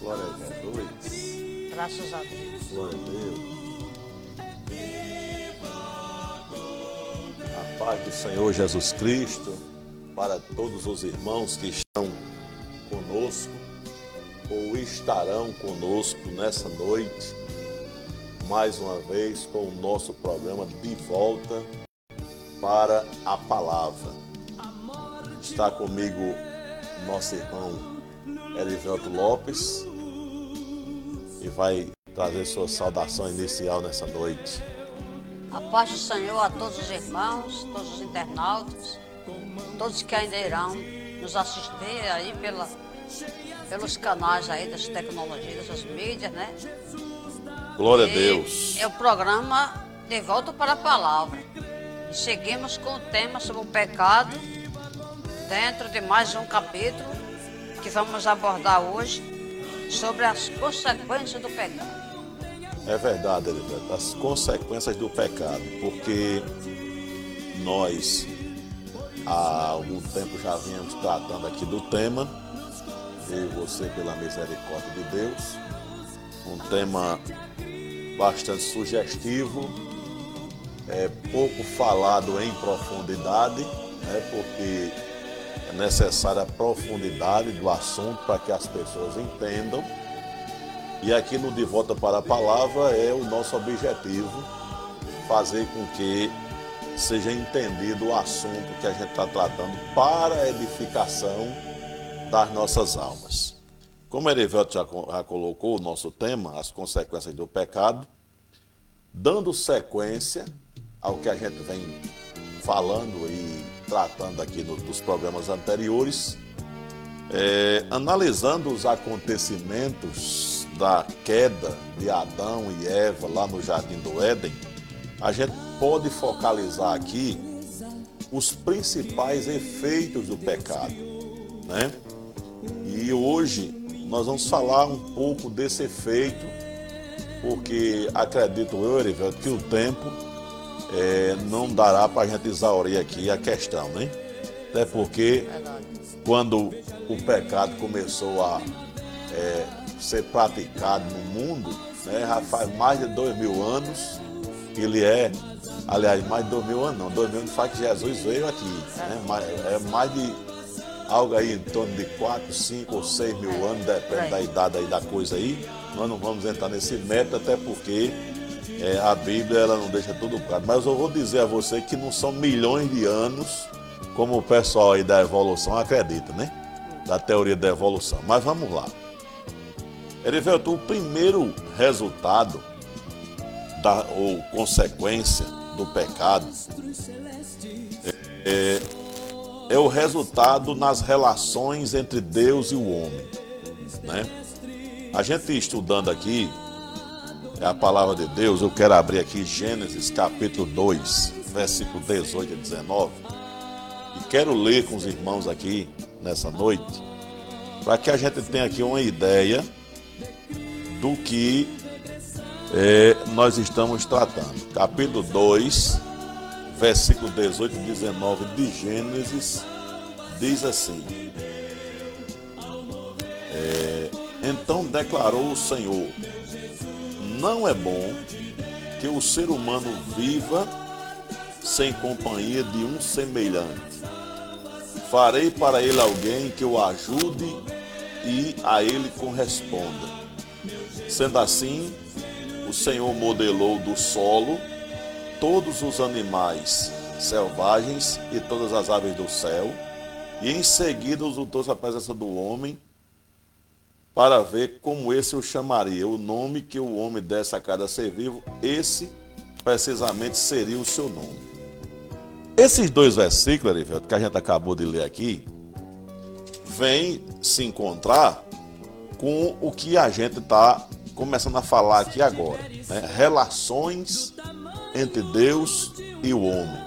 Glória a Deus. Graças a Deus. Glória a Deus. A paz do Senhor Jesus Cristo para todos os irmãos que estão conosco ou estarão conosco nessa noite, mais uma vez com o nosso programa de volta para a palavra. Está comigo nosso irmão Erivelto Lopes e vai trazer sua saudação inicial nessa noite. A paz do Senhor a todos os irmãos, todos os internautas, todos que ainda irão nos assistir aí pela, pelos canais aí das tecnologias, das mídias, né? Glória a E Deus. É o programa De Volta para a Palavra. E seguimos com o tema sobre o pecado, dentro de mais um capítulo que vamos abordar hoje sobre as consequências do pecado. É verdade, Elivelto, as consequências do pecado, porque nós há algum tempo já vínhamos tratando aqui do tema, eu e você pela misericórdia de Deus, um tema bastante sugestivo, é pouco falado em profundidade, né, porque é necessária a profundidade do assunto para que as pessoas entendam. E aqui no De Volta para a Palavra é o nosso objetivo fazer com que seja entendido o assunto que a gente está tratando para a edificação das nossas almas. Como Erivelto já, já colocou o nosso tema, as consequências do pecado, dando sequência ao que a gente vem falando e tratando aqui no- nos programas anteriores, é, analisando os acontecimentos da queda de Adão e Eva lá no Jardim do Éden, a gente pode focalizar aqui os principais efeitos do pecado, né? E hoje nós vamos falar um pouco desse efeito, porque acredito eu, Erivelto, que o tempo é, não dará para a gente exaurir aqui a questão, né? Até porque quando o pecado começou a é, ser praticado no mundo, né, já faz mais de dois mil anos, ele é, aliás, mais de dois mil anos, não, dois mil anos faz que Jesus veio aqui, né, é mais de algo aí em torno de quatro, cinco ou seis mil anos, depende da idade aí da coisa aí, nós não vamos entrar nesse método, até porque é, a Bíblia ela não deixa tudo claro, mas eu vou dizer a você que não são milhões de anos, como o pessoal aí da evolução acredita, né? Da teoria da evolução. Mas vamos lá. Erivelto, o primeiro resultado da, ou consequência do pecado é, é o resultado nas relações entre Deus e o homem. Né? A gente estudando aqui é a palavra de Deus, eu quero abrir aqui Gênesis capítulo 2, versículo 18 a 19. E quero ler com os irmãos aqui nessa noite, para que a gente tenha aqui uma ideia do que é, nós estamos tratando. Capítulo 2, versículo 18 e 19 de Gênesis, diz assim: é, Então declarou o Senhor: Não é bom que o ser humano viva sem companhia de um semelhante. Farei para ele alguém que o ajude e a ele corresponda. Sendo assim, o Senhor modelou do solo todos os animais selvagens e todas as aves do céu, e em seguida os trouxe à presença do homem para ver como esse o chamaria. O nome que o homem desse a cada ser vivo, esse precisamente seria o seu nome. Esses dois versículos, Erivelto, que a gente acabou de ler aqui, vem se encontrar com o que a gente está começando a falar aqui agora. né? Relações entre Deus e o homem.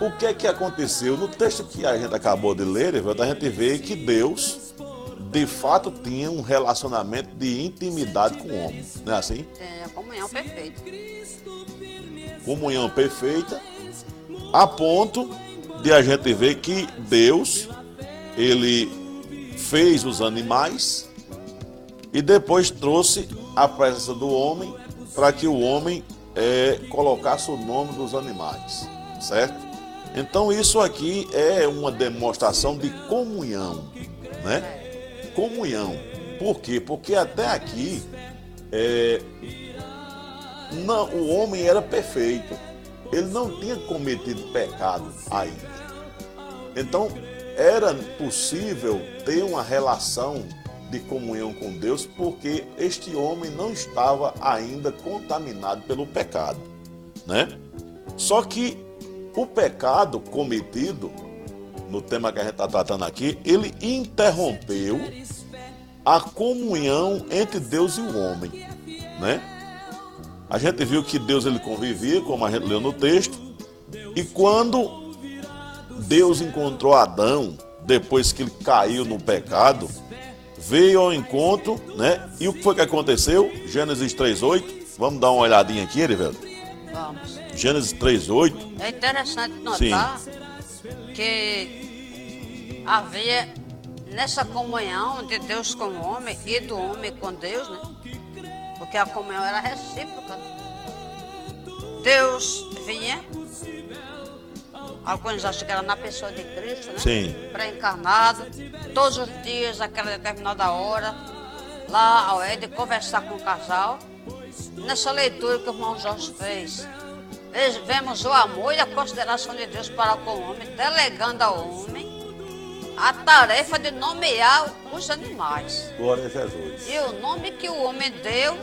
O que é que aconteceu? No texto que a gente acabou de ler, Erivelto, a gente vê que Deus, de fato, tinha um relacionamento de intimidade com o homem. Não é assim? Tem a comunhão perfeita. comunhão perfeita, A ponto de a gente ver que Deus, ele fez os animais e depois trouxe a presença do homem para que o homem é, colocasse o nome dos animais, certo? Então isso aqui é uma demonstração de comunhão, né? Comunhão. Por quê? Porque até aqui é, não, o homem era perfeito. Ele não tinha cometido pecado ainda. Então era possível ter uma relação de comunhão com Deus, porque este homem não estava ainda contaminado pelo pecado, né? Só que o pecado cometido, no tema que a gente está tratando aqui, ele interrompeu a comunhão entre Deus e o homem, né? A gente viu que Deus ele convivia, como a gente leu no texto, e quando Deus encontrou Adão, depois que ele caiu no pecado, veio ao encontro, né? E o que foi que aconteceu? Gênesis 3:8. Vamos dar uma olhadinha aqui, Erivelto? Vamos. Gênesis 3:8. É interessante notar Sim. Que havia nessa comunhão de Deus com o homem e do homem com Deus, né? Porque a comunhão era recíproca. Deus vinha Alguns acham que era na pessoa de Cristo, né? Sim. Pré-encarnado, todos os dias, aquela determinada hora, lá ao Ed, conversar com o casal. Nessa leitura que o irmão Jorge fez, vemos o amor e a consideração de Deus para com o homem, delegando ao homem a tarefa de nomear os animais. Glória a Jesus. E o nome que o homem deu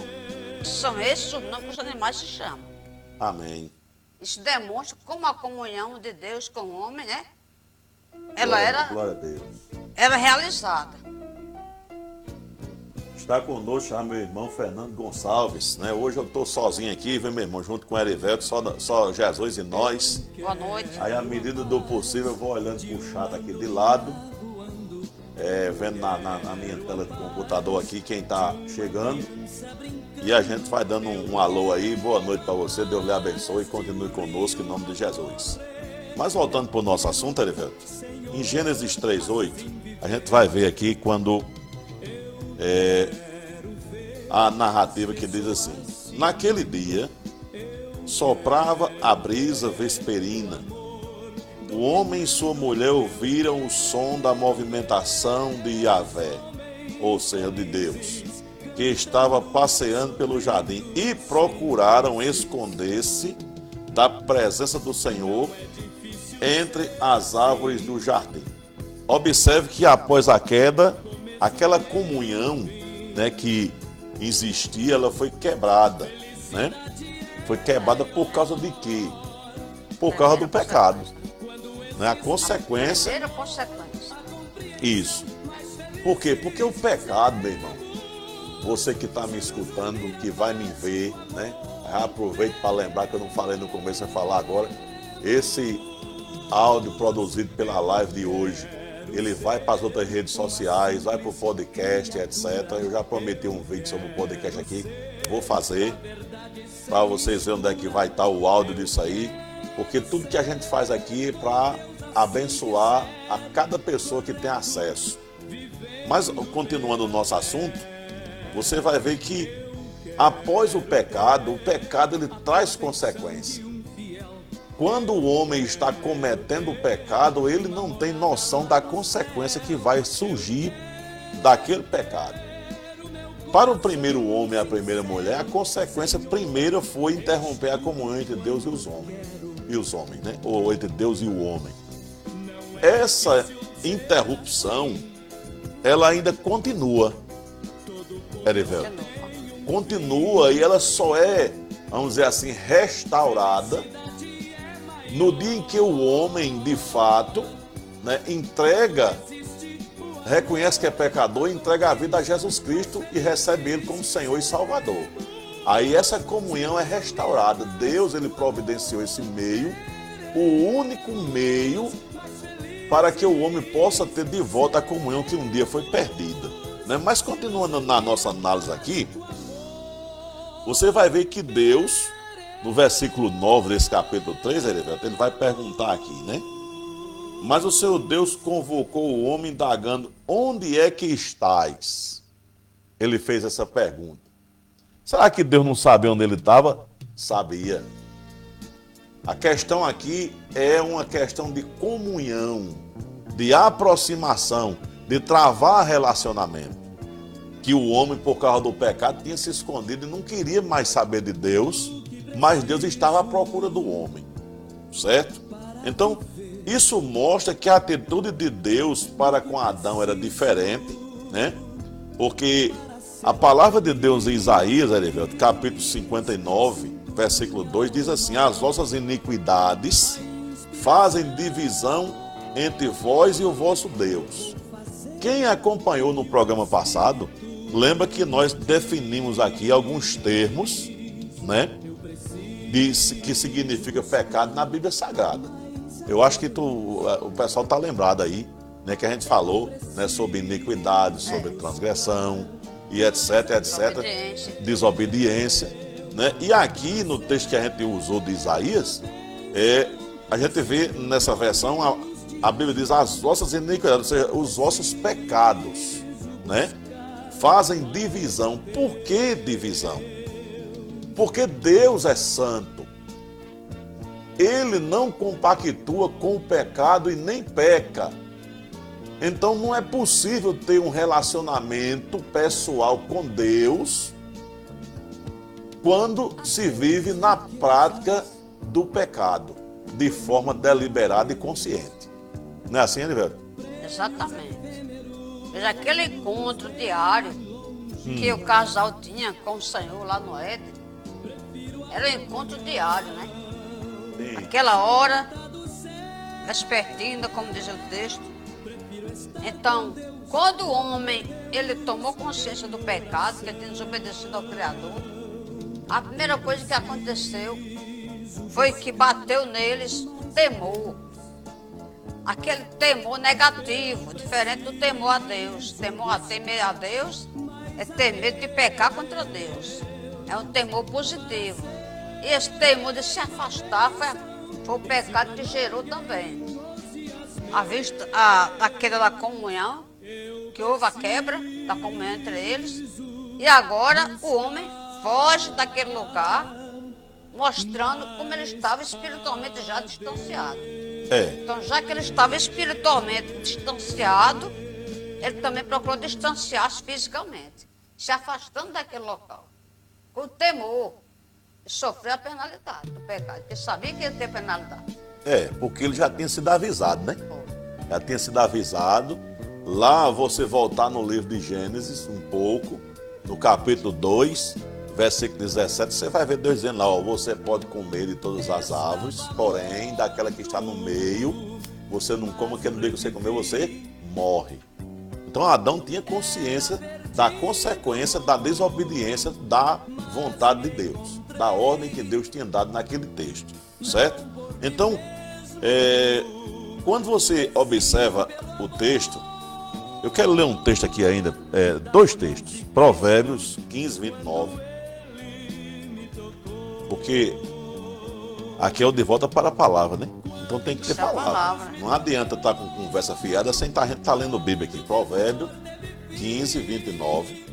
são esses os nomes que os animais se chamam. Amém. Isso demonstra como a comunhão de Deus com o homem, né? Ela glória, era, glória a Deus. era realizada. Está conosco já meu irmão Fernando Gonçalves, né? Hoje eu estou sozinho aqui, vem meu irmão junto com o Erivelto, só, só Jesus e nós. Boa noite. Aí, à medida do possível, eu vou olhando o chat aqui de lado, é, vendo na, na, na, minha tela do computador aqui quem está chegando. E a gente vai dando um, um alô aí. Boa noite para você, Deus lhe abençoe e continue conosco em nome de Jesus. Mas voltando para o nosso assunto, Erivelto, em Gênesis 3,8, a gente vai ver aqui quando é, a narrativa que diz assim: Naquele dia soprava a brisa vesperina. O homem e sua mulher ouviram o som da movimentação de Yahvé, ou seja, de Deus que estava passeando pelo jardim e procuraram esconder-se da presença do Senhor entre as árvores do jardim. Observe que após a queda, aquela comunhão né, que existia, ela foi quebrada. Né? Foi quebrada por causa de quê? Por causa do pecado. Né? A consequência. A consequência. Isso. Por quê? Porque o pecado, meu irmão, você que está me escutando, que vai me ver, né? Aproveite para lembrar que eu não falei no começo, a falar agora. Esse áudio produzido pela live de hoje, ele vai para as outras redes sociais, vai para o podcast, etc. Eu já prometi um vídeo sobre o podcast aqui, vou fazer para vocês verem onde é que vai estar o áudio disso aí, porque tudo que a gente faz aqui é para abençoar a cada pessoa que tem acesso. Mas continuando o nosso assunto, você vai ver que após o pecado, o pecado ele traz consequência. Quando o homem está cometendo o pecado, ele não tem noção da consequência que vai surgir daquele pecado. Para o primeiro homem e a primeira mulher, a consequência primeira foi interromper a comunhão entre Deus e os homens, e os homens, né? Ou entre Deus e o homem. Essa interrupção, ela ainda continua. Erivel, continua e ela só é, vamos dizer assim, restaurada no dia em que o homem, de fato, né, entrega, reconhece que é pecador, entrega a vida a Jesus Cristo e recebe Ele como Senhor e Salvador. Aí essa comunhão é restaurada. Deus ele providenciou esse meio, o único meio para que o homem possa ter de volta a comunhão que um dia foi perdida. Né? Mas continuando na nossa análise aqui, você vai ver que Deus, no versículo 9 desse capítulo 3, ele vai perguntar aqui, né? Mas o seu Deus convocou o homem indagando: Onde é que estás? Ele fez essa pergunta. Será que Deus não sabia onde ele estava? Sabia. A questão aqui é uma questão de comunhão, de aproximação, de travar relacionamento. Que o homem, por causa do pecado, tinha se escondido e não queria mais saber de Deus, mas Deus estava à procura do homem. Certo? Então, isso mostra que a atitude de Deus para com Adão era diferente, né? Porque a palavra de Deus em Isaías, capítulo 59, versículo 2, diz assim: As vossas iniquidades fazem divisão entre vós e o vosso Deus. Quem acompanhou no programa passado, lembra que nós definimos aqui alguns termos, né? Que significa pecado na Bíblia Sagrada. Eu acho que tu, o pessoal está lembrado aí, né, que a gente falou né, sobre iniquidade, sobre transgressão e etc, etc. Desobediência. Desobediência. Né? E aqui no texto que a gente usou de Isaías, é, a gente vê nessa versão, a, a Bíblia diz as vossas iniquidades, ou seja, os vossos pecados, né? Fazem divisão. Por que divisão? Porque Deus é santo ele não compactua com o pecado e nem peca. Então não é possível ter um relacionamento pessoal com Deus quando se vive na prática do pecado, de forma deliberada e consciente. Não é assim, Elivelto? Exatamente. Veja aquele encontro diário hum. que o casal tinha com o Senhor lá no Éden. Era um encontro diário, né? Aquela hora, vespertina, como diz o texto. Então, quando o homem ele tomou consciência do pecado, que ele tinha desobedecido ao Criador, a primeira coisa que aconteceu foi que bateu neles temor. Aquele temor negativo, diferente do temor a Deus. Temor a temer a Deus é ter medo de pecar contra Deus. É um temor positivo. E esse temor de se afastar foi, foi o pecado que gerou também. A, vista, a, a queda da comunhão, que houve a quebra da comunhão entre eles. E agora o homem foge daquele lugar, mostrando como ele estava espiritualmente já distanciado. É. Então, já que ele estava espiritualmente distanciado, ele também procurou distanciar-se fisicamente, se afastando daquele local, com temor, sofreu a penalidade do pecado, porque sabia que ia ter penalidade. É, porque ele já tinha sido avisado, né? Já tinha sido avisado. Lá você voltar no livro de Gênesis um pouco, no capítulo 2, versículo 17, você vai ver Deus dizendo lá, ó, você pode comer de todas as árvores, porém, daquela que está no meio, você não come, porque no dia que você comer, você morre. Então Adão tinha consciência da consequência da desobediência da vontade de Deus, da ordem que Deus tinha dado naquele texto, certo? Então, é, quando você observa o texto, eu quero ler um texto aqui ainda, é, dois textos, Provérbios 15, 29, porque aqui é o de volta para a palavra, né? Então tem que ter palavra. palavra. Não adianta estar com conversa fiada sem estar, estar lendo Bíblia aqui. Provérbio 15, 29,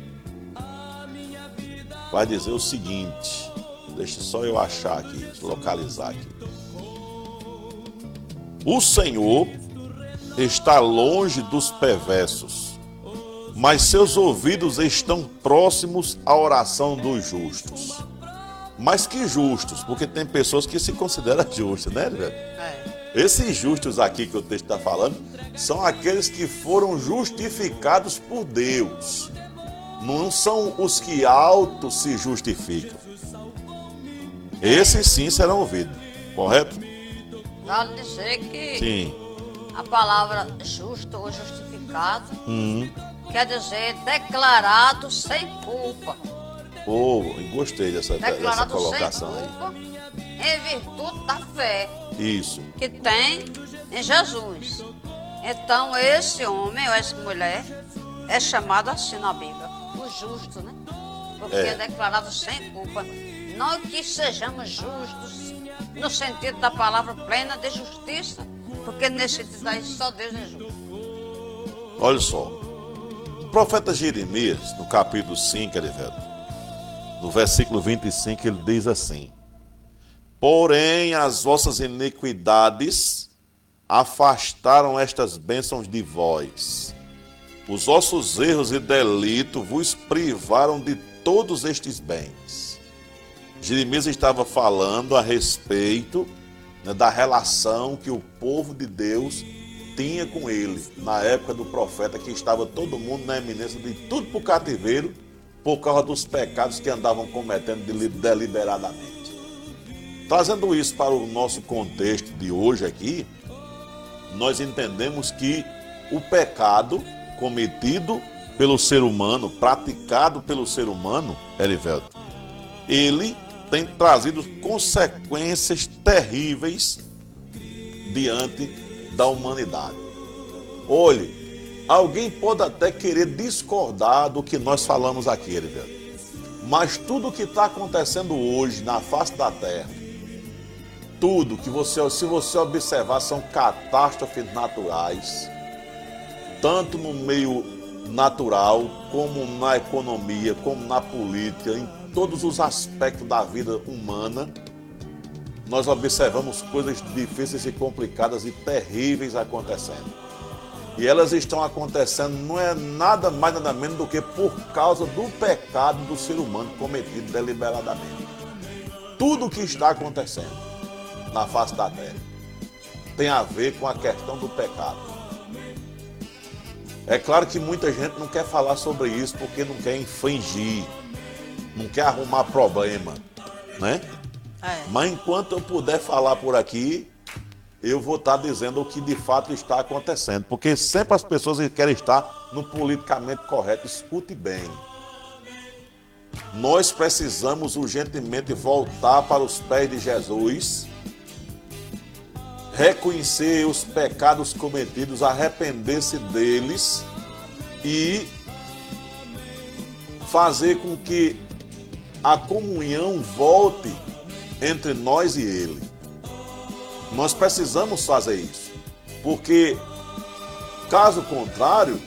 vai dizer o seguinte: deixa só eu achar aqui, localizar aqui. O Senhor está longe dos perversos, mas seus ouvidos estão próximos à oração dos justos. Mas que justos, porque tem pessoas que se consideram justas, né, velho? É. Esses justos aqui que o texto está falando são aqueles que foram justificados por Deus. Não são os que auto se justificam. Esses sim serão ouvidos, correto? Vale dizer que sim. a palavra justo ou justificado hum. quer dizer declarado sem culpa. Oh, gostei dessa, dessa colocação sem culpa, aí. Em virtude da fé. Isso. Que tem em Jesus. Então, esse homem ou essa mulher é chamado assim na Bíblia, o justo, né? Porque é, é declarado sem culpa. Não que sejamos justos no sentido da palavra plena de justiça, porque nesse sentido aí só Deus é justo. Olha só. O profeta Jeremias, no capítulo 5, Erivelto, no versículo 25, ele diz assim: Porém, as vossas iniquidades afastaram estas bênçãos de vós. Os vossos erros e delitos vos privaram de todos estes bens. Jeremias estava falando a respeito né, da relação que o povo de Deus tinha com ele, na época do profeta, que estava todo mundo na eminência de tudo para o cativeiro, por causa dos pecados que andavam cometendo deliberadamente. Trazendo isso para o nosso contexto de hoje aqui, nós entendemos que o pecado cometido pelo ser humano, praticado pelo ser humano, Erivelto, ele tem trazido consequências terríveis diante da humanidade. Olhe, alguém pode até querer discordar do que nós falamos aqui, Erivelto. Mas tudo o que está acontecendo hoje na face da terra, tudo que você, se você observar, são catástrofes naturais, tanto no meio natural, como na economia, como na política, em todos os aspectos da vida humana, nós observamos coisas difíceis e complicadas e terríveis acontecendo. E elas estão acontecendo não é nada mais nada menos do que por causa do pecado do ser humano cometido deliberadamente. Tudo o que está acontecendo na face da terra tem a ver com a questão do pecado. É claro que muita gente não quer falar sobre isso porque não quer infringir não quer arrumar problema, né? É. Mas enquanto eu puder falar por aqui, eu vou estar dizendo o que de fato está acontecendo, porque sempre as pessoas querem estar no politicamente correto. Escute bem. Nós precisamos urgentemente voltar para os pés de Jesus, reconhecer os pecados cometidos, arrepender-se deles e fazer com que a comunhão volte entre nós e Ele. Nós precisamos fazer isso, porque, caso contrário,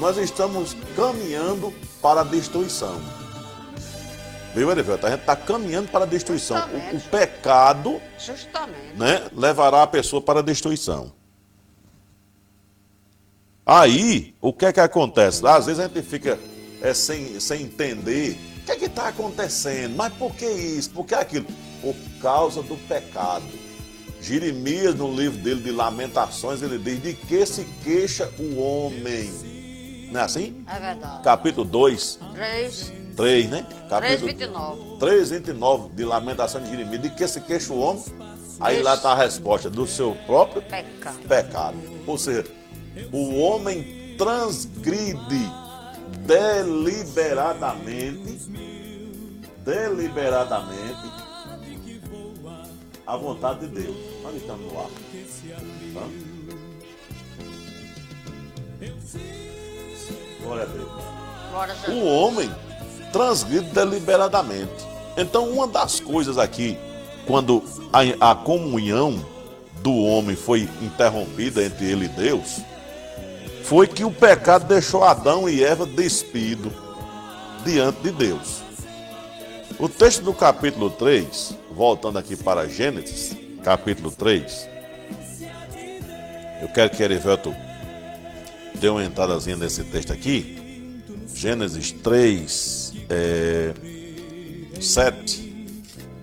nós estamos caminhando para a destruição. Viu, Erivelto? A gente está caminhando para a destruição. O, o, pecado Né, levará a pessoa para a destruição. Aí, o que é que acontece? Às vezes a gente fica é, sem, sem entender o que é está acontecendo? Mas por que isso? Por que aquilo? Por causa do pecado. Jeremias, no livro dele de Lamentações, ele diz: De que se queixa o homem? Não é assim? É verdade. Capítulo 2. 3. 3, né? Capítulo 3, 29. 3, 29 de Lamentações de Jeremias. De que se queixa o homem? Aí lá está a resposta: do seu próprio pecado. pecado. Ou seja, o homem transgride deliberadamente, deliberadamente, a vontade de Deus. Nós estamos no ar. Tá? Glória a Deus. O homem transgride deliberadamente. Então, uma das coisas aqui, quando a, a comunhão do homem foi interrompida entre ele e Deus, foi que o pecado deixou Adão e Eva despido diante de Deus. O texto do capítulo 3, voltando aqui para Gênesis, capítulo 3, eu quero que Erivelto dê uma entradazinha nesse texto aqui. Gênesis 3, é, 7.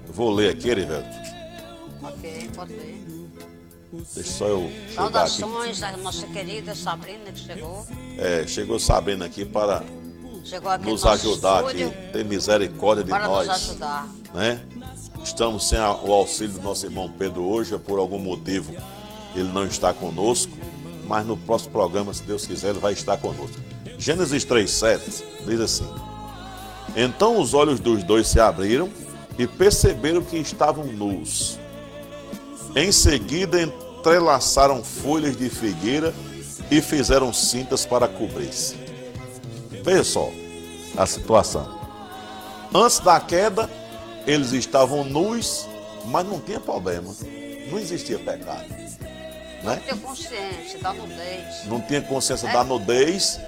vou ler aqui, Erivelto. Ok, pode ler. Deixa só eu. Saudações da nossa querida Sabrina que chegou. É, chegou Sabrina aqui para aqui nos ajudar aqui, ter misericórdia de para nós. Nos ajudar. Né? Estamos sem a, o auxílio do nosso irmão Pedro hoje, por algum motivo ele não está conosco, mas no próximo programa, se Deus quiser, ele vai estar conosco. Gênesis 3,7 diz assim: Então os olhos dos dois se abriram e perceberam que estavam nus. Em seguida, entrelaçaram folhas de figueira e fizeram cintas para cobrir-se. Veja só a situação. Antes da queda, eles estavam nus, mas não tinha problema. Não existia pecado. Não tinha consciência da nudez. Não tinha consciência é. da nudez.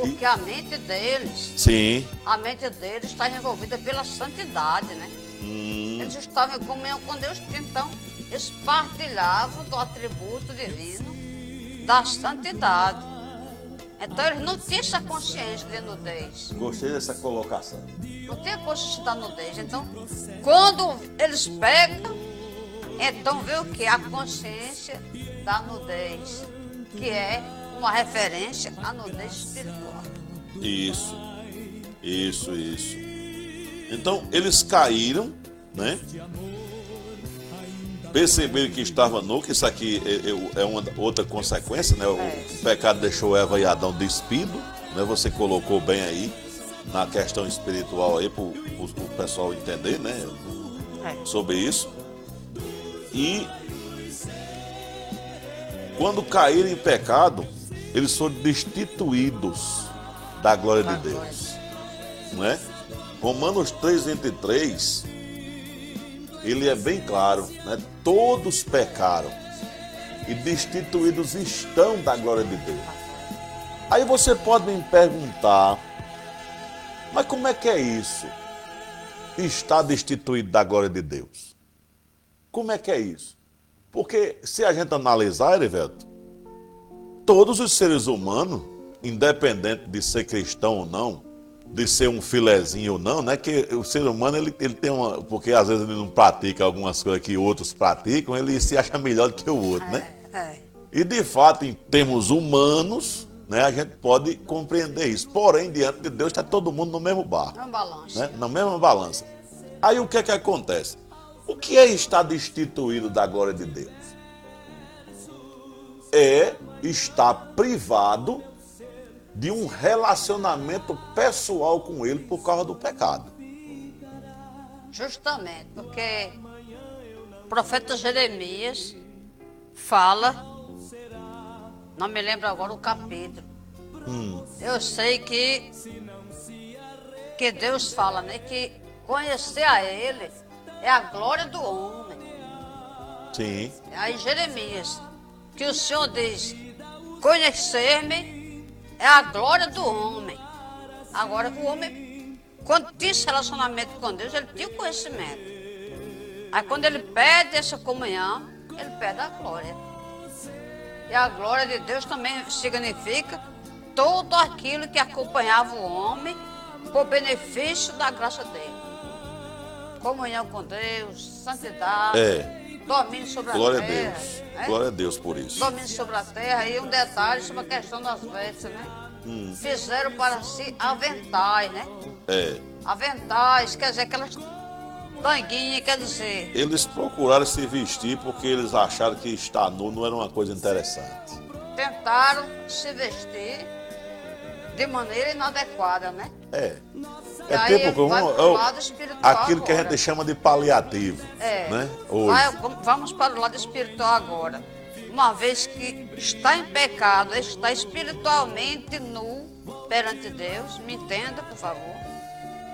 Porque a mente deles. Sim. A mente deles está envolvida pela santidade, né? Hum. Eles estavam em comunhão com Deus, então eles partilhavam do atributo divino da santidade. Então eles não tinham essa consciência de nudez. Gostei dessa colocação. Não tinha consciência da nudez. Então, quando eles pegam, então vê o que? A consciência da nudez, que é uma referência à nudez espiritual. Isso, isso, isso. Então eles caíram, né? perceberam que estava nu, que isso aqui é, é, é uma outra consequência, né? O, é. pecado deixou Eva e Adão despido, né? Você colocou bem aí na questão espiritual aí para o pessoal entender, né? É. Sobre isso. E quando caíram em pecado, eles foram destituídos da glória de Deus. Não é? Romanos 3, 23 ele é bem claro, né? Todos pecaram e destituídos estão da glória de Deus. Aí você pode me perguntar, mas como é que é isso? Está destituído da glória de Deus. Como é que é isso? Porque se a gente analisar, Erivelto, todos os seres humanos, independente de ser cristão ou não, de ser um filezinho ou não, né? Que o ser humano ele, ele tem uma. Porque às vezes ele não pratica algumas coisas que outros praticam, ele se acha melhor do que o outro, né? é? É. E de fato, em termos humanos, né, a gente pode compreender isso. Porém, diante de Deus, está todo mundo no mesmo barco. Na balança. Né? Na mesma balança. Aí o que é que acontece? O que é estar destituído da glória de Deus? É estar privado de um relacionamento pessoal com ele por causa do pecado. Justamente, porque o profeta Jeremias fala, não me lembro agora o capítulo. Hum. Eu sei que que Deus fala, né, que conhecer a ele é a glória do homem. Sim. Aí Jeremias, que o Senhor diz: conhecer-me é a glória do homem. Agora, o homem, quando tinha relacionamento com Deus, ele tinha conhecimento. Aí, quando ele pede essa comunhão, ele pede a glória. E a glória de Deus também significa tudo aquilo que acompanhava o homem por benefício da graça dele. Comunhão com Deus, santidade. É domínio sobre Glória a terra. Glória a Deus. Né? Glória a Deus por isso. Domínio sobre a terra. E um detalhe sobre a questão das vestes, né? Hum. Fizeram para si aventais, né? É. Aventais, quer dizer, aquelas tanguinhas, quer dizer. Eles procuraram se vestir porque eles acharam que estar nu não era uma coisa interessante. Tentaram se vestir de maneira inadequada, né? É. É aí, tipo como é aquilo que a gente chama de paliativo. É. Né? Vai, vamos para o lado espiritual agora. Uma vez que está em pecado, está espiritualmente nu perante Deus, me entenda, por favor.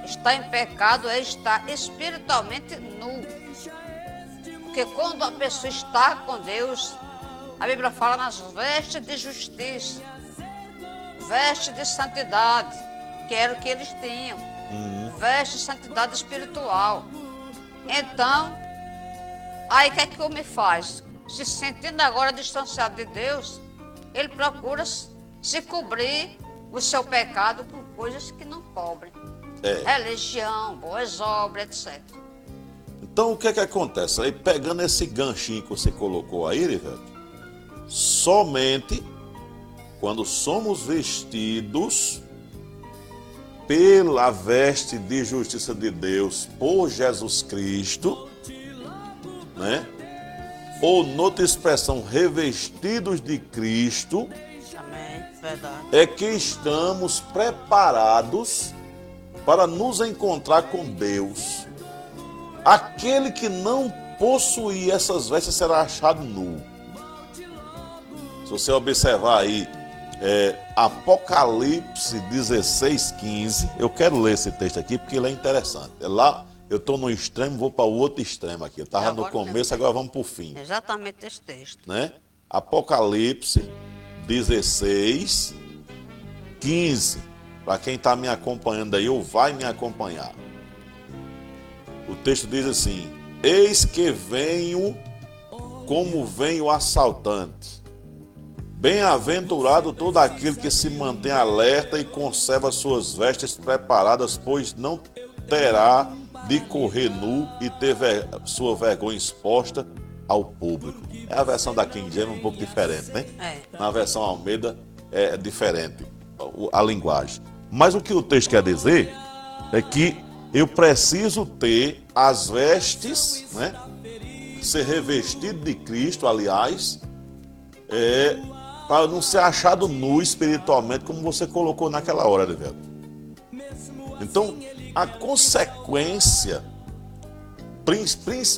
Está em pecado é estar espiritualmente nu. Porque quando a pessoa está com Deus, a Bíblia fala nas vestes de justiça, vestes de santidade, que era o que eles tinham uhum. veste santidade espiritual. Então, aí o que é que o homem faz? Se sentindo agora distanciado de Deus, ele procura se cobrir o seu pecado por coisas que não cobrem. É. Religião, boas obras, etc. Então o que é que acontece? Aí pegando esse ganchinho que você colocou aí, Rivelto, somente quando somos vestidos pela veste de justiça de Deus por Jesus Cristo, né? Ou noutra expressão, revestidos de Cristo, é que estamos preparados para nos encontrar com Deus. Aquele que não possuir essas vestes será achado nu. Se você observar aí é, Apocalipse 16, 15. Eu quero ler esse texto aqui porque ele é interessante. É lá eu estou no extremo, vou para o outro extremo aqui. Eu estava no começo, agora vamos para o fim. Exatamente esse texto. Né? Apocalipse 16, 15. Para quem está me acompanhando aí, ou vai me acompanhar. O texto diz assim: Eis que venho como vem o assaltante. Bem-aventurado todo aquele que se mantém alerta e conserva suas vestes preparadas, pois não terá de correr nu e ter ver, sua vergonha exposta ao público. É a versão da King James um pouco diferente, né? É. Na versão Almeida é diferente a linguagem. Mas o que o texto quer dizer é que eu preciso ter as vestes, né? Ser revestido de Cristo, aliás, é, para não ser achado nu espiritualmente, como você colocou naquela hora, Edevelto. Então, a consequência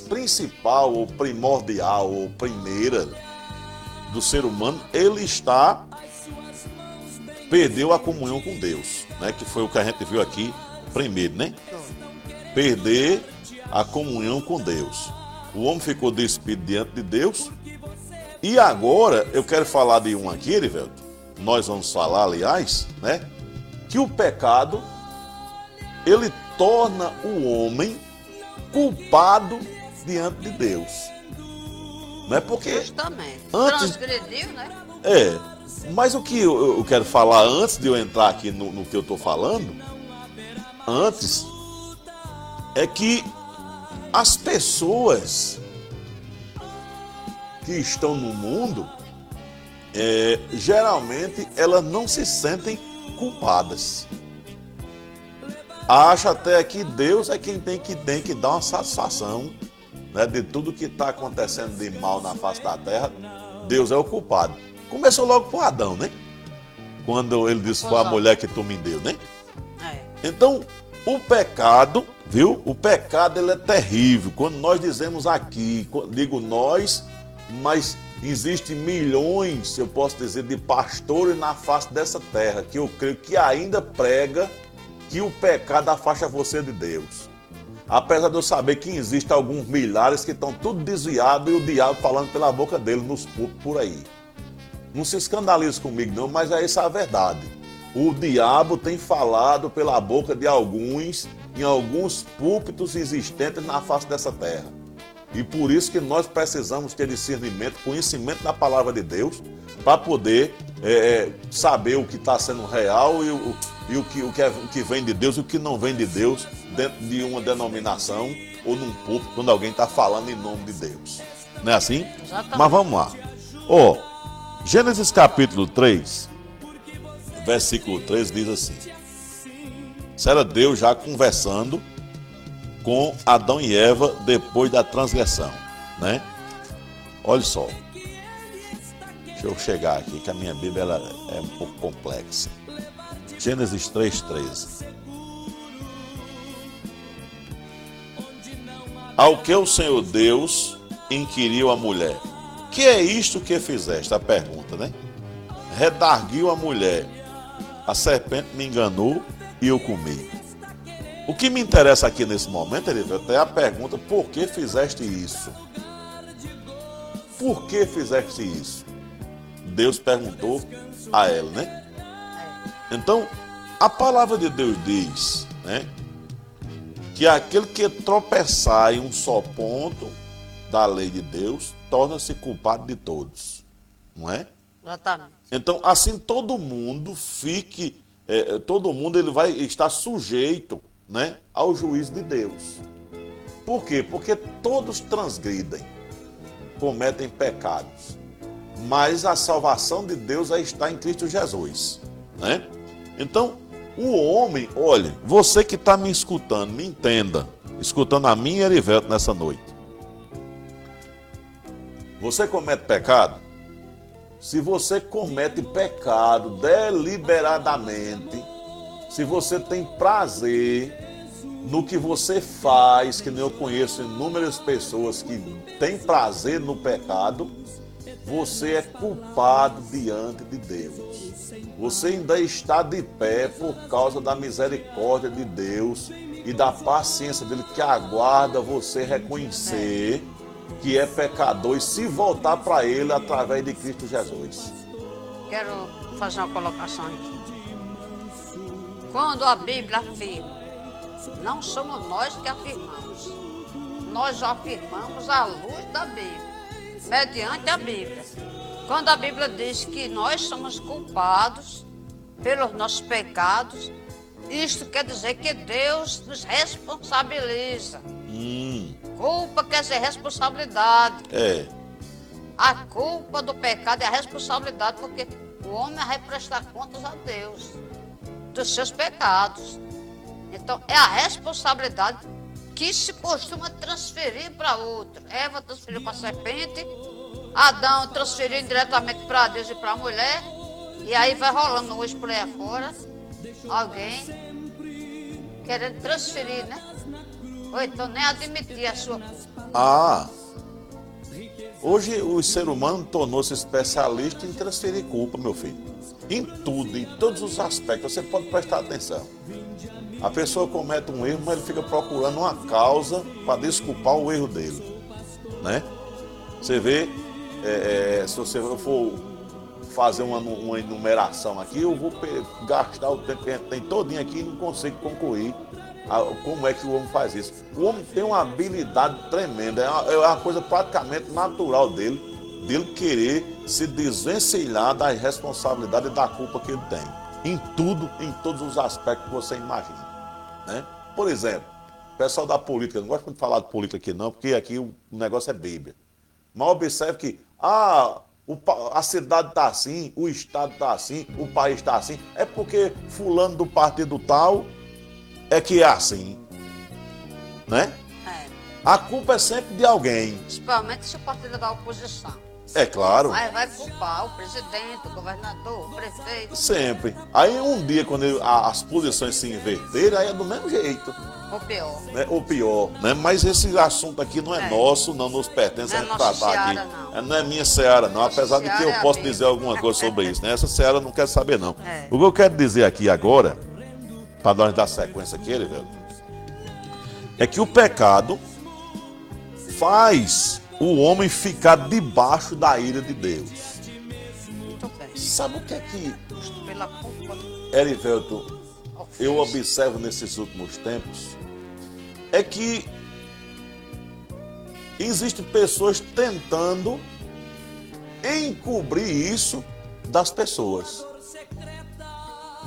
principal, ou primordial, ou primeira do ser humano, ele está perdeu a comunhão com Deus, né? Que foi o que a gente viu aqui primeiro, né? Perder a comunhão com Deus. O homem ficou despido diante de Deus. E agora eu quero falar de um aqui, Erivelto. Nós vamos falar, aliás, né? Que o pecado ele torna o homem culpado diante de Deus. Não é porque Justamente. Antes, Transgrediu, né? É. Mas o que eu, quero falar antes de eu entrar aqui no, no que eu estou falando, antes, é que as pessoas que estão no mundo, é, geralmente elas não se sentem culpadas. Acha até que Deus é quem tem que, tem que dar uma satisfação né, de tudo que está acontecendo de mal na face da terra. Deus é o culpado. Começou logo com Adão, né? Quando ele disse: Foi a mulher que tu me deu, né? É. Então, o pecado, viu? O pecado ele é terrível. Quando nós dizemos aqui, digo nós, mas existem milhões, eu posso dizer, de pastores na face dessa terra que eu creio que ainda prega que o pecado afasta você de Deus. Apesar de eu saber que existem alguns milhares que estão tudo desviados e o diabo falando pela boca dele nos púlpitos por aí. Não se escandalize comigo não, mas é essa a verdade. O diabo tem falado pela boca de alguns em alguns púlpitos existentes na face dessa terra. E por isso que nós precisamos ter discernimento, conhecimento da palavra de Deus, para poder é, é saber o que está sendo real e o, e o que, o, que é, o que vem de Deus e o que não vem de Deus dentro de uma denominação ou num púlpito quando alguém está falando em nome de Deus. Não é assim? Exatamente. Mas vamos lá. Ó, oh, Gênesis capítulo 3, versículo 3 diz assim: era Deus já conversando com Adão e Eva depois da transgressão, né? Olha só. Deixa eu chegar aqui que a minha Bíblia é um pouco complexa. Gênesis 3,13. Ao que o Senhor Deus inquiriu a mulher: Que é isto que fizeste? A pergunta, né? Redarguiu a mulher: A serpente me enganou e eu comi. O que me interessa aqui nesse momento, Elivelto, é a pergunta: por que fizeste isso? Por que fizeste isso? Deus perguntou a ela, né? Então, a palavra de Deus diz, né, que aquele que tropeçar em um só ponto da lei de Deus torna-se culpado de todos, não é? Exatamente. Então, assim todo mundo fique, é, todo mundo ele vai estar sujeito, né, ao juízo de Deus. Por quê? Porque todos transgridem, cometem pecados, mas a salvação de Deus está em Cristo Jesus, né? Então, o homem, olhe, você que está me escutando, me entenda, escutando a minha Erivelto nessa noite. Você comete pecado? Se você comete pecado deliberadamente, se você tem prazer no que você faz, que nem eu conheço inúmeras pessoas que têm prazer no pecado, você é culpado diante de Deus. Você ainda está de pé por causa da misericórdia de Deus e da paciência dele que aguarda você reconhecer que é pecador e se voltar para ele através de Cristo Jesus. Quero fazer uma colocação aqui. Quando a Bíblia afirma, não somos nós que afirmamos, nós afirmamos à luz da Bíblia, mediante a Bíblia. Quando a Bíblia diz que nós somos culpados pelos nossos pecados, isto quer dizer que Deus nos responsabiliza. Hum, Culpa quer dizer responsabilidade. é. A culpa do pecado é a responsabilidade, porque o homem vai prestar contas a Deus dos seus pecados. Então, é a responsabilidade que se costuma transferir para outro. Eva transferiu para a serpente, Adão transferiu diretamente para Deus e para a mulher, e aí vai rolando hoje por aí afora alguém querendo transferir, né? Ou então nem admitir a sua. Ah, hoje o ser humano tornou-se especialista em transferir culpa, meu filho. Em tudo, em todos os aspectos, você pode prestar atenção. A pessoa comete um erro, mas ele fica procurando uma causa para desculpar o erro dele. Né? Você vê, é, é, se você for fazer uma, uma enumeração aqui, eu vou gastar o tempo que a gente tem todinho aqui e não consigo concluir a- como é que o homem faz isso. O homem tem uma habilidade tremenda, é uma, é uma coisa praticamente natural dele, dele querer se desvencilhar da responsabilidade e da culpa que ele tem. Em tudo, em todos os aspectos que você imagina. Né? Por exemplo, o pessoal da política, não gosto muito de falar de política aqui não, porque aqui o negócio é Bíblia. Mas observe que ah, a cidade está assim, o estado está assim, o país está assim. É porque fulano do partido tal é que é assim. Né? É, A culpa é sempre de alguém. principalmente se o partido da oposição. É claro. Mas vai culpar o presidente, o governador, o prefeito, Sempre. Aí um dia, quando a- as posições se inverterem, aí é do mesmo jeito. ou pior. né? Ou pior, né? Mas esse assunto aqui não é, É. nosso, não nos pertence Não é a gente nossa tratar aqui. não. É, Não é minha seara, não. Apesar de que eu é posso dizer alguma coisa sobre isso, né? Essa seara eu não quero saber, não. É. O que eu quero dizer aqui agora, para nós dar sequência aqui, velho, é que o pecado faz o homem ficar debaixo da ira de Deus. Sabe o que é que. Erivelto, eu observo nesses últimos tempos é que existem pessoas tentando encobrir isso das pessoas.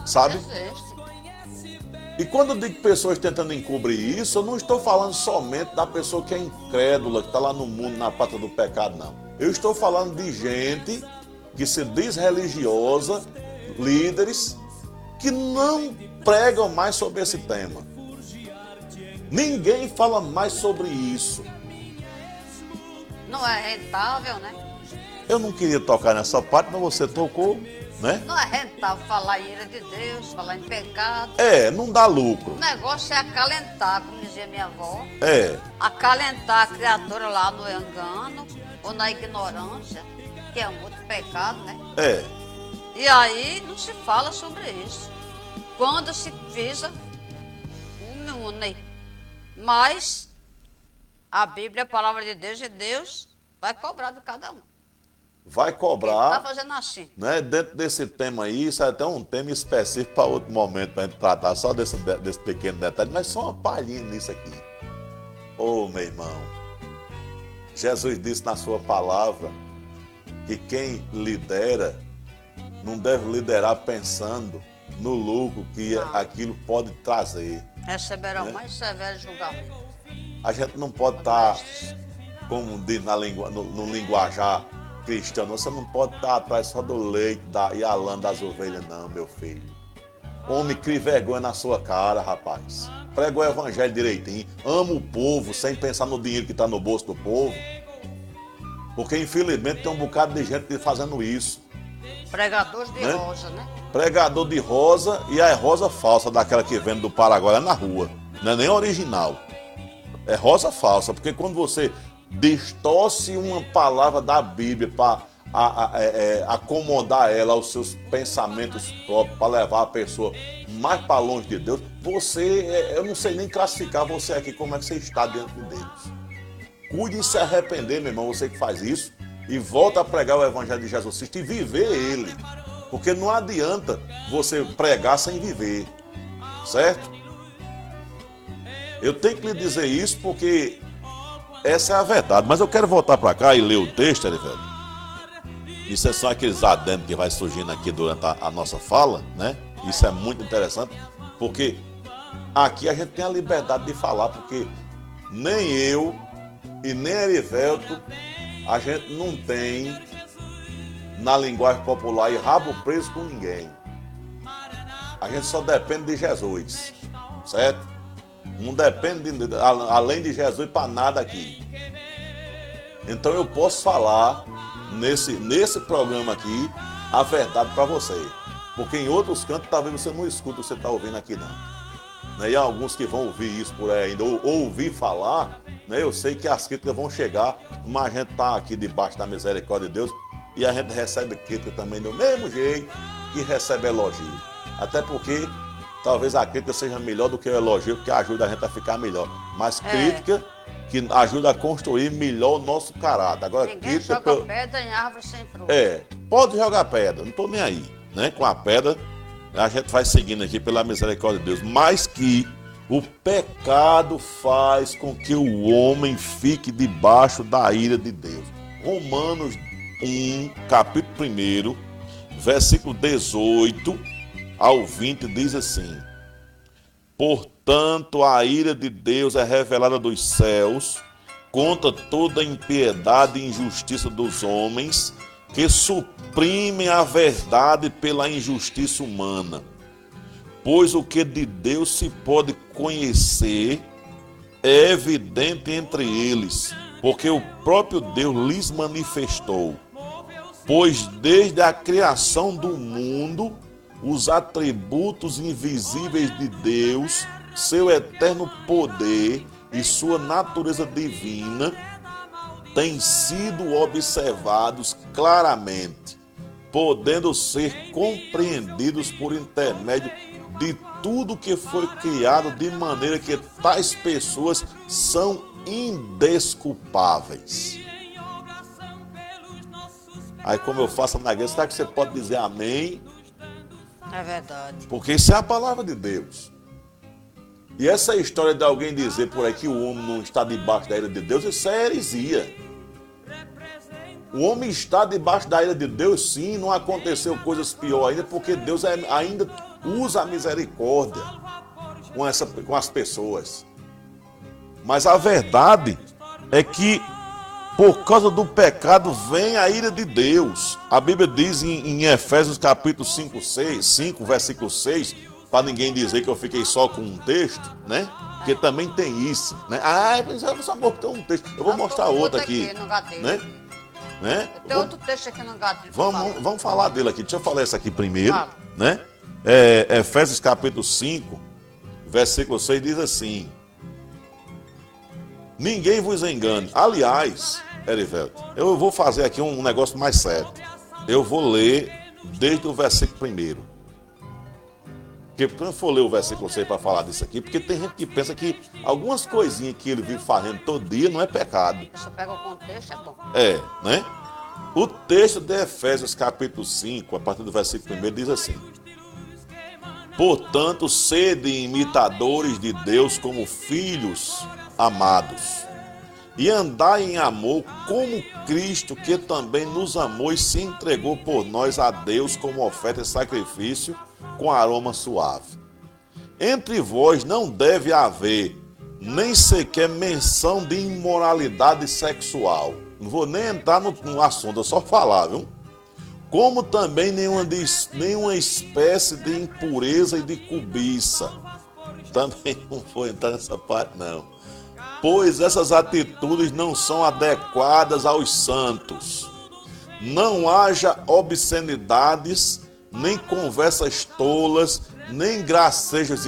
Sabe? E quando eu digo pessoas tentando encobrir isso, eu não estou falando somente da pessoa que é incrédula, que está lá no mundo, na pata do pecado, não. Eu estou falando de gente que se diz religiosa, líderes, que não pregam mais sobre esse tema. Ninguém fala mais sobre isso. Não é rentável, né? Eu não queria tocar nessa parte, mas você tocou, né? Não é rentável falar em ira de Deus, falar em pecado. É, não dá lucro. O negócio é acalentar, como dizia minha avó. É, Acalentar a criatura lá no engano ou na ignorância, que é um outro pecado, né? é. E aí não se fala sobre isso. Quando se visa um une. Mas a Bíblia é a palavra de Deus e Deus vai cobrar de cada um. Vai Tá cobrar. fazendo assim. né, dentro desse tema aí, isso é até um tema específico para outro momento, para a gente tratar só desse, desse pequeno detalhe, mas só uma palhinha nisso aqui. Ô meu irmão, Jesus disse na sua palavra que quem lidera não deve liderar pensando no lucro que Não. aquilo pode trazer. Receberão Né? mais severo julgamento. A gente não pode estar, como diz na língua, no, no linguajar cristão, você não pode estar atrás só do leite da, e a lã das ovelhas, não, meu filho. Homem, crie vergonha na sua cara, rapaz. Prega o evangelho direitinho. Ama o povo sem pensar no dinheiro que está no bolso do povo. Porque, infelizmente, tem um bocado de gente fazendo isso. Pregadores de Né? rosa, né? Pregador de rosa e a rosa falsa, daquela que vende do Paraguai na rua. Não é nem original. É rosa falsa, porque quando você distorce uma palavra da Bíblia para é, é acomodar ela aos seus pensamentos próprios, para levar a pessoa mais para longe de Deus, você, é, eu não sei nem classificar você aqui como é que você está diante de Deus. Cuide em se arrepender, meu irmão, você que faz isso, e volta a pregar o Evangelho de Jesus Cristo e viver ele. Porque não adianta você pregar sem viver, certo? Eu tenho que lhe dizer isso porque essa é a verdade. Mas eu quero voltar para cá e ler o texto, velho. Isso é só aqueles adendos que vai surgindo aqui durante a, a nossa fala, né? Isso é muito interessante, porque aqui a gente tem a liberdade de falar, porque nem eu e nem Erivelto, a gente não tem, na linguagem popular, e rabo preso com ninguém. A gente só depende de Jesus, certo? Não depende, de, além de Jesus, para nada aqui. Então eu posso falar nesse, nesse programa aqui a verdade para você. Porque em outros cantos talvez você não escuta o que você está ouvindo aqui não. Né? E alguns que vão ouvir isso por aí ainda, ou ouvir falar, né? eu sei que as críticas vão chegar, mas a gente está aqui debaixo da misericórdia de Deus e a gente recebe crítica também do mesmo jeito que recebe elogio. Até porque talvez a crítica seja melhor do que o elogio, porque ajuda a gente a ficar melhor. Mas é. crítica que ajuda a construir melhor o nosso caráter. Agora, Ninguém crítica. Joga pedra em árvore sem fruto. É, pode jogar pedra, não estou nem aí. Né? Com a pedra, a gente vai seguindo aqui pela misericórdia de Deus. Mas que o pecado faz com que o homem fique debaixo da ira de Deus. Romanos 1, capítulo 1, versículo 18 ao 20 diz assim: Portanto, a ira de Deus é revelada dos céus contra toda a impiedade e injustiça dos homens que suprimem a verdade pela injustiça humana. Pois o que de Deus se pode conhecer é evidente entre eles, porque o próprio Deus lhes manifestou. Pois desde a criação do mundo, os atributos invisíveis de Deus, seu eterno poder e sua natureza divina têm sido observados claramente, podendo ser compreendidos por intermédio de tudo que foi criado, de maneira que tais pessoas são indesculpáveis. Aí, como eu faço na igreja, será que você pode dizer amém? É verdade. Porque isso é a palavra de Deus. E essa história de alguém dizer por aí que o homem não está debaixo da ira de Deus, isso é heresia. O homem está debaixo da ira de Deus, sim, não aconteceu coisas piores ainda, porque Deus é, ainda usa a misericórdia com, essa, com as pessoas. Mas a verdade é que por causa do pecado vem a ira de Deus. A Bíblia diz em, em Efésios capítulo 5, 6, 5, versículo 6, para ninguém dizer que eu fiquei só com um texto, né? Porque também tem isso, né? Ah, mas eu só botou um texto. Eu vou mostrar outro aqui, né? né? Tem outro texto aqui no gatilho. Vamos, vamos falar dele aqui. Deixa eu falar isso aqui primeiro, né? É, Efésios capítulo 5, versículo 6 diz assim: Ninguém vos engane. Aliás, Erivelto, eu vou fazer aqui um negócio mais sério. Eu vou ler desde o versículo primeiro. Porque quando eu for ler o versículo 6 para falar disso aqui, porque tem gente que pensa que algumas coisinhas que ele vive fazendo todo dia não é pecado. Você pega o contexto, é bom. É, né? O texto de Efésios capítulo 5, a partir do versículo 1, diz assim: Portanto, sede imitadores de Deus como filhos amados, e andai em amor como Cristo, que também nos amou e se entregou por nós a Deus como oferta e sacrifício com aroma suave. Entre vós não deve haver nem sequer menção de imoralidade sexual. Não vou nem entrar no, no assunto, é só falar, viu? Como também nenhuma, nenhuma espécie de impureza e de cobiça. Também não vou entrar nessa parte, não pois essas atitudes não são adequadas aos santos. Não haja obscenidades, nem conversas tolas, nem gracejos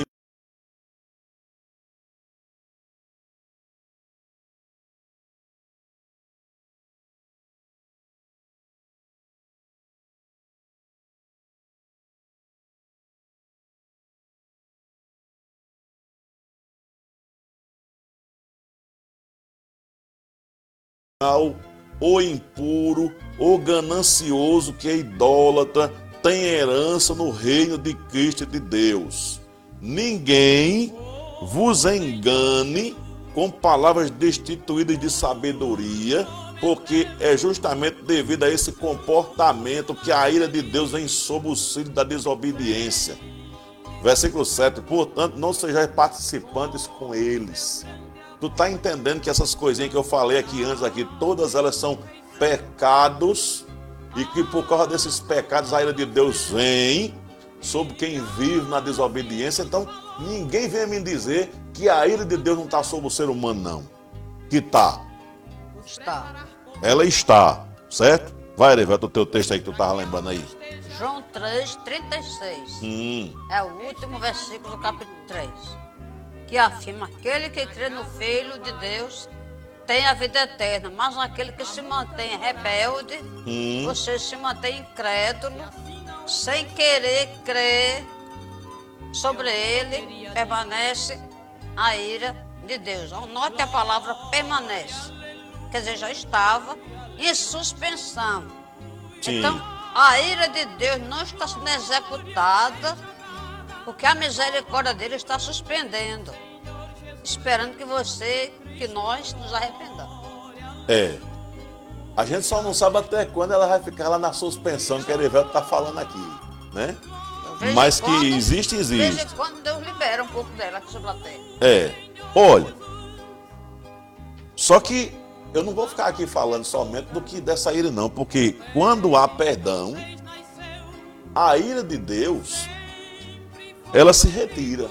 ou impuro, ou ganancioso que é idólatra, tem herança no reino de Cristo e de Deus. Ninguém vos engane com palavras destituídas de sabedoria, porque é justamente devido a esse comportamento que a ira de Deus vem sob o filho da desobediência. Versículo 7: Portanto, não sejais participantes com eles. Tu tá entendendo que essas coisinhas que eu falei aqui antes, aqui, todas elas são pecados e que por causa desses pecados a ira de Deus vem sobre quem vive na desobediência. Então, ninguém vem me dizer que a ira de Deus não está sobre o ser humano, não. Que está. Está. Ela está, certo? Vai, Erevelto, o teu texto aí que tu estava lembrando aí. João 3, 36. Hum. É o último versículo do capítulo 3. Que afirma: aquele que crê no Filho de Deus tem a vida eterna, mas aquele que se mantém rebelde, Hum. você se mantém incrédulo, sem querer crer sobre ele, permanece a ira de Deus. Note a palavra permanece. Quer dizer, já estava em suspensão. Sim. Então, a ira de Deus não está sendo executada porque a misericórdia dele está suspendendo, esperando que você, que nós nos arrependamos. É. A gente só não sabe até quando ela vai ficar lá na suspensão que a Erevelto está falando aqui, né? Mas que quando- existe, De vez existe. em quando Deus libera um pouco dela aqui sobre a terra. É. Olha. Só que eu não vou ficar aqui falando somente do que dessa ira, não, porque quando há perdão, a ira de Deus, ela se retira.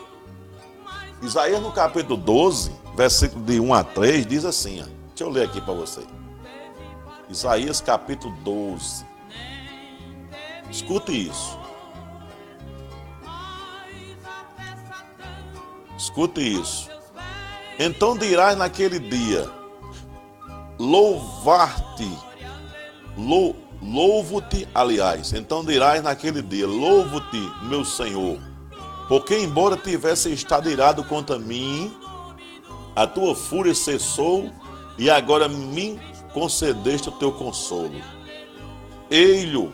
Isaías no capítulo 12, versículo de 1 a 3, diz assim, ó. Deixa eu ler aqui para você. Isaías capítulo 12. Escute isso. Escute isso. Então dirás naquele dia: Louvar-te, lou, louvo-te, aliás. Então dirás naquele dia: Louvo-te, meu Senhor, porque embora tivesse estado irado contra mim, a tua fúria cessou e agora me concedeste o teu consolo. Ei-lo,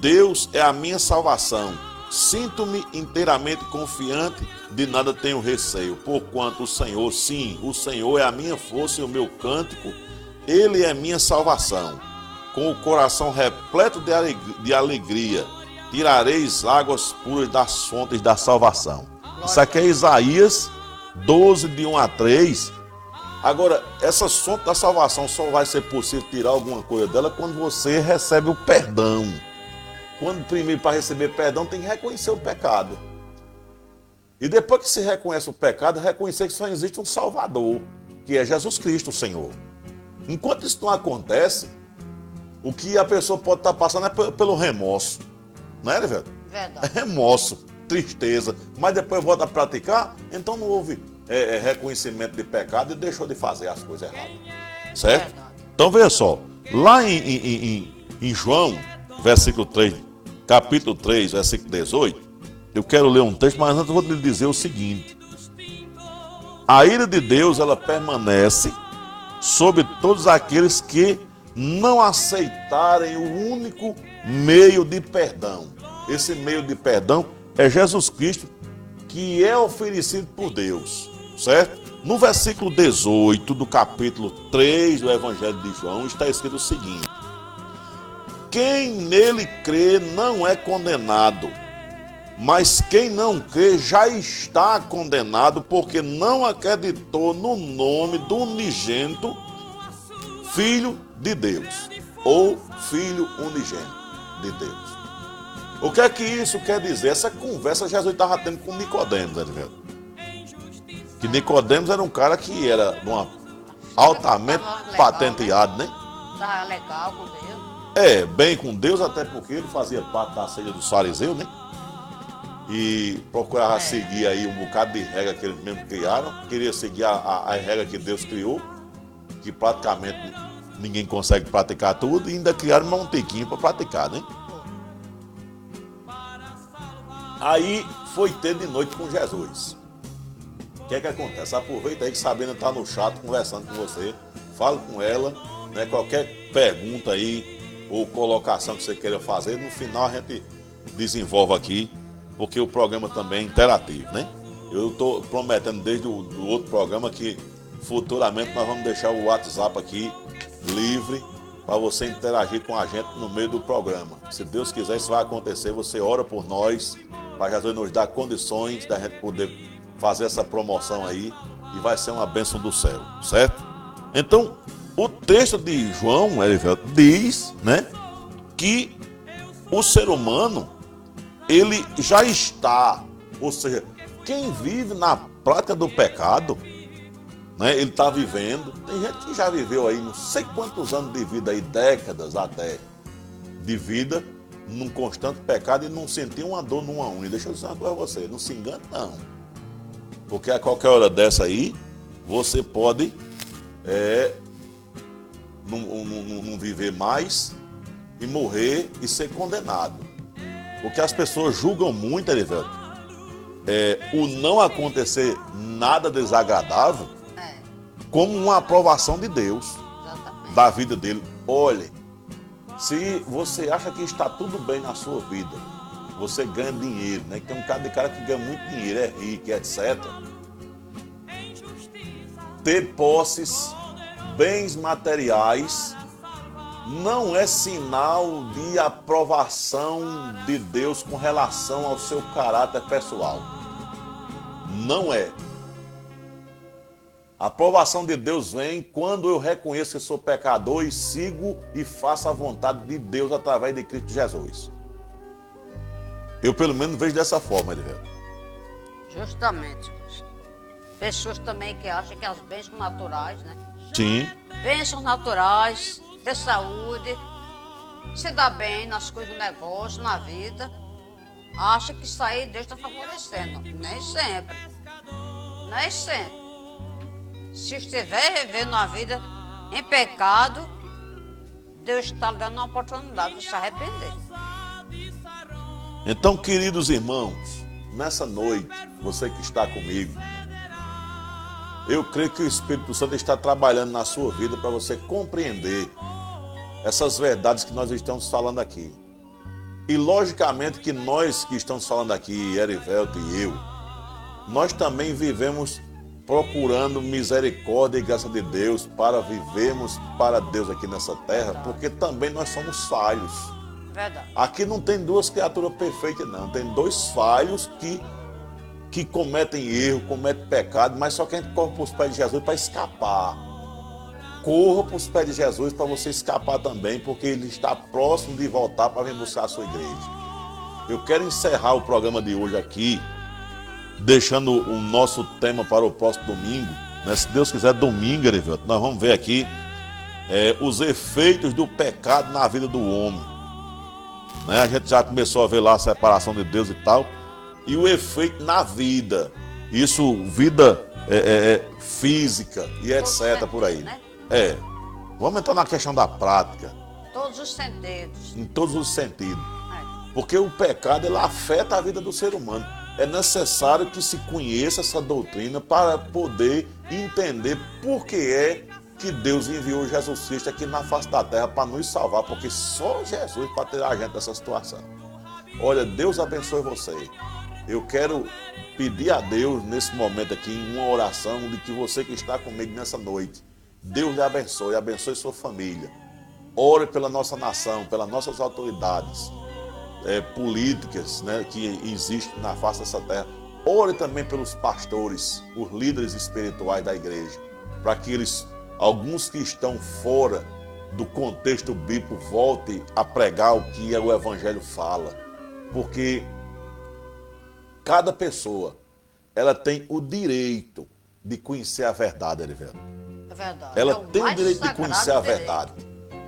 Deus é a minha salvação. Sinto-me inteiramente confiante, de nada tenho receio, porquanto o Senhor, sim, o Senhor é a minha força e o meu cântico, Ele é minha salvação. Com o coração repleto de alegria, tirareis águas puras das fontes da salvação. Isso aqui é Isaías 12, de 1 a 3. Agora, essa fonte da salvação só vai ser possível tirar alguma coisa dela quando você recebe o perdão. Quando primeiro para receber perdão tem que reconhecer o pecado. E depois que se reconhece o pecado, reconhecer que só existe um Salvador, que é Jesus Cristo, o Senhor. Enquanto isso não acontece, o que a pessoa pode estar passando é pe- pelo remorso. Não é, velho? É Verdade. remorso, tristeza, mas depois volta a praticar, então não houve é, é, reconhecimento de pecado e deixou de fazer as coisas erradas. Certo? Verdade. Então veja só, lá em, em- em- em- em João, versículo 3, capítulo 3, versículo 18, eu quero ler um texto, mas antes eu vou lhe dizer o seguinte. A ira de Deus, ela permanece sobre todos aqueles que não aceitarem o único meio de perdão. Esse meio de perdão é Jesus Cristo, que é oferecido por Deus, certo? No versículo 18 do capítulo 3 do Evangelho de João está escrito o seguinte: Quem nele crê não é condenado, mas quem não crê já está condenado, porque não acreditou no nome do unigênito Filho de Deus, ou Filho unigênito de Deus. O que é que isso quer dizer? Essa conversa Jesus estava tendo com Nicodemos, velho? Que Nicodemos era um cara que era uma altamente legal, patenteado, né? Tá legal com Deus. É, bem com Deus, até porque ele fazia parte da ceia dos fariseus, né? E procurava É. seguir aí um bocado de regra que eles mesmos criaram. Queria seguir a, a, a regra que Deus criou, que praticamente ninguém consegue praticar tudo, e ainda criaram um tequinho para praticar, né? Aí foi ter de noite com Jesus. O que é que acontece? Aproveita aí que Sabrina tá no chat conversando com você. fale com ela, né? Qualquer pergunta aí ou colocação que você queira fazer, no final a gente desenvolve aqui, porque o programa também é interativo, né? Eu estou prometendo desde o outro programa que futuramente nós vamos deixar o WhatsApp aqui livre para você interagir com a gente no meio do programa. Se Deus quiser, isso vai acontecer. Você ora por nós, para Jesus nos dar condições da gente poder fazer essa promoção aí e vai ser uma bênção do céu, certo? Então, o texto de João, Elivelto, diz, né, que o ser humano ele já está, ou seja, quem vive na prática do pecado, né, ele está vivendo. Tem gente que já viveu aí não sei quantos anos de vida aí, décadas até de vida, num constante pecado e não sentiu uma dor numa unha. Deixa eu dizer uma coisa a você, não se engane não. Porque a qualquer hora dessa aí, você pode é, não, não, não viver mais e morrer e ser condenado. Porque as pessoas julgam muito, Erivelto, é, o não acontecer nada desagradável. Como uma aprovação de Deus Exatamente. da vida dele. Olhe, se você acha que está tudo bem na sua vida, você ganha dinheiro, né? Tem um cara de cara que ganha muito dinheiro, é rico, etc. Ter posses bens materiais não é sinal de aprovação de Deus com relação ao seu caráter pessoal. Não é. A aprovação de Deus vem quando eu reconheço que sou pecador e sigo e faço a vontade de Deus através de Cristo Jesus. Eu pelo menos vejo dessa forma, Edivelto. Justamente. Pessoas também que acham que as bênçãos naturais, né? Sim. Bênçãos naturais, ter saúde, se dar bem nas coisas do negócio, na vida. Acha que isso aí Deus está favorecendo. Nem sempre. Nem sempre. Se estiver vivendo a vida em pecado, Deus está dando uma oportunidade de se arrepender. Então, queridos irmãos, nessa noite, você que está comigo, eu creio que o Espírito Santo está trabalhando na sua vida para você compreender essas verdades que nós estamos falando aqui. E logicamente que nós que estamos falando aqui, Erivelto e eu, nós também vivemos procurando misericórdia e graça de Deus para vivermos para Deus aqui nessa terra, porque também nós somos falhos. Verdade. Aqui não tem duas criaturas perfeitas, não. Tem dois falhos que que cometem erro, cometem pecado, mas só que a gente corre para os pés de Jesus para escapar. Corra para os pés de Jesus para você escapar também, porque ele está próximo de voltar para vir buscar a sua igreja. Eu quero encerrar o programa de hoje aqui, deixando o nosso tema para o próximo domingo. Né? Se Deus quiser, domingo, Erivelto, nós vamos ver aqui é, os efeitos do pecado na vida do homem. Né? A gente já começou a ver lá a separação de Deus e tal e o efeito na vida. Isso, vida é, é, é física e etc. por aí. Né? É. Vamos entrar na questão da prática. Todos os sentidos. Em todos os sentidos. É. Porque o pecado ele afeta a vida do ser humano. É necessário que se conheça essa doutrina para poder entender por que é que Deus enviou Jesus Cristo aqui na face da terra para nos salvar, porque só Jesus para tirar a gente dessa situação. Olha, Deus abençoe você eu quero pedir a Deus nesse momento aqui, uma oração, de que você que está comigo nessa noite, Deus lhe abençoe, abençoe sua família. Ore pela nossa nação, pelas nossas autoridades é, políticas né, que existem na face dessa terra. Ore também pelos pastores, os líderes espirituais da igreja, para que eles, alguns que estão fora do contexto bíblico, voltem a pregar o que o Evangelho fala. Porque Cada pessoa, ela tem o direito de conhecer a verdade, Erivelto. É verdade. Ela é tem o direito de conhecer a verdade.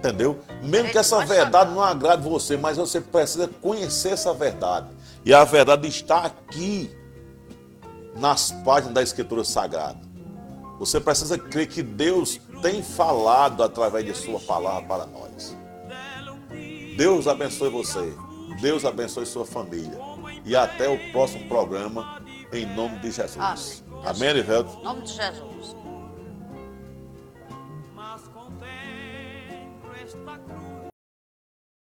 Entendeu? Mesmo que essa verdade não agrade você, mas você precisa conhecer essa verdade. E a verdade está aqui nas páginas da Escritura Sagrada. Você precisa crer que Deus tem falado através de Sua palavra para nós. Deus abençoe você. Deus abençoe sua família. E até o próximo programa, em nome de Jesus. Amém, Amém Em nome de Jesus.